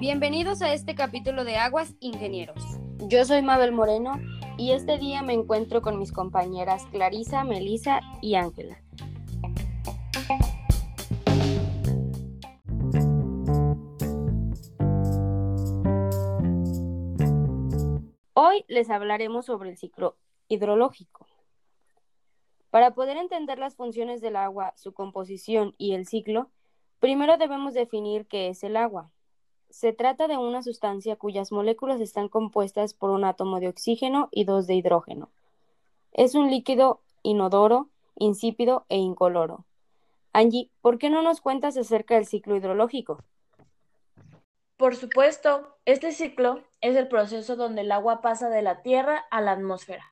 Bienvenidos a este capítulo de Aguas Ingenieros. Yo soy Mabel Moreno y este día me encuentro con mis compañeras Clarisa, Melisa y Ángela. Hoy les hablaremos sobre el ciclo hidrológico. Para poder entender las funciones del agua, su composición y el ciclo, primero debemos definir qué es el agua. Se trata de una sustancia cuyas moléculas están compuestas por un átomo de oxígeno y dos de hidrógeno. Es un líquido inodoro, insípido e incoloro. Angie, ¿por qué no nos cuentas acerca del ciclo hidrológico? Por supuesto, este ciclo es el proceso donde el agua pasa de la Tierra a la atmósfera.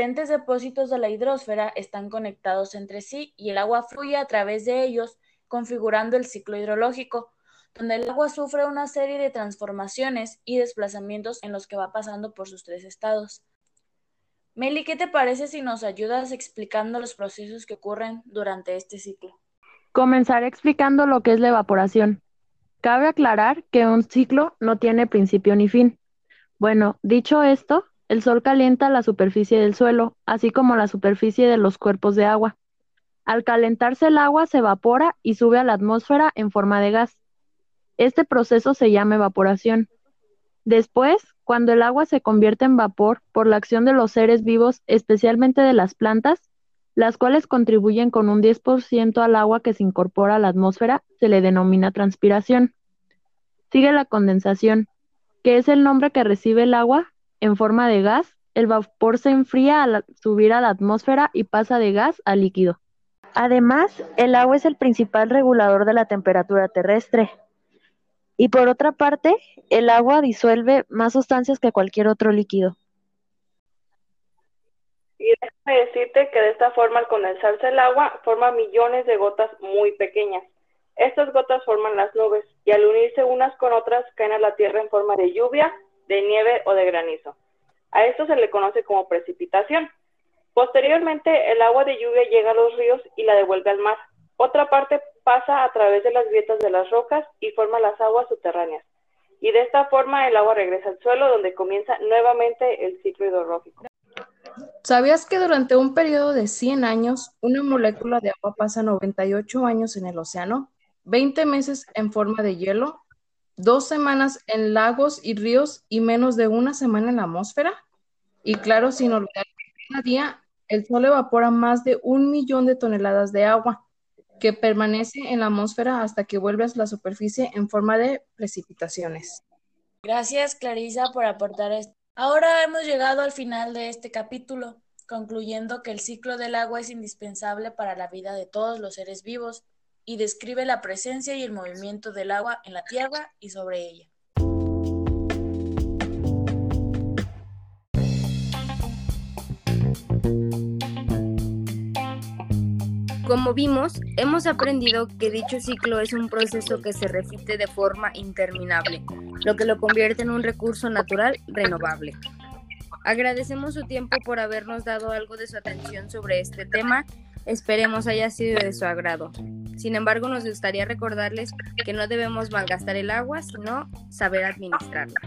Diferentes depósitos de la hidrosfera están conectados entre sí y el agua fluye a través de ellos, configurando el ciclo hidrológico, donde el agua sufre una serie de transformaciones y desplazamientos en los que va pasando por sus tres estados. Meli, ¿qué te parece si nos ayudas explicando los procesos que ocurren durante este ciclo? Comenzaré explicando lo que es la evaporación. Cabe aclarar que un ciclo no tiene principio ni fin. Bueno, dicho esto, el sol calienta la superficie del suelo, así como la superficie de los cuerpos de agua. Al calentarse el agua se evapora y sube a la atmósfera en forma de gas. Este proceso se llama evaporación. Después, cuando el agua se convierte en vapor por la acción de los seres vivos, especialmente de las plantas, las cuales contribuyen con un 10% al agua que se incorpora a la atmósfera, se le denomina transpiración. Sigue la condensación, que es el nombre que recibe el agua en forma de gas. El vapor se enfría al subir a la atmósfera y pasa de gas a líquido. Además, el agua es el principal regulador de la temperatura terrestre, y por otra parte, el agua disuelve más sustancias que cualquier otro líquido. Y déjame decirte que de esta forma, al condensarse el agua, forma millones de gotas muy pequeñas. Estas gotas forman las nubes y al unirse unas con otras caen a la tierra en forma de lluvia, de nieve o de granizo. A esto se le conoce como precipitación. Posteriormente, el agua de lluvia llega a los ríos y la devuelve al mar. Otra parte pasa a través de las grietas de las rocas y forma las aguas subterráneas. Y de esta forma el agua regresa al suelo donde comienza nuevamente el ciclo hidrológico. ¿Sabías que durante un periodo de 100 años una molécula de agua pasa 98 años en el océano, 20 meses en forma de hielo, dos semanas en lagos y ríos y menos de una semana en la atmósfera? Y claro, sin olvidar que cada día el Sol evapora más de un millón de toneladas de agua que permanece en la atmósfera hasta que vuelve a la superficie en forma de precipitaciones. Gracias, Clarisa, por aportar esto. Ahora hemos llegado al final de este capítulo, concluyendo que el ciclo del agua es indispensable para la vida de todos los seres vivos y describe la presencia y el movimiento del agua en la Tierra y sobre ella. Como vimos, hemos aprendido que dicho ciclo es un proceso que se repite de forma interminable, lo que lo convierte en un recurso natural renovable. Agradecemos su tiempo por habernos dado algo de su atención sobre este tema. Esperemos haya sido de su agrado. Sin embargo, nos gustaría recordarles que no debemos malgastar el agua, sino saber administrarla.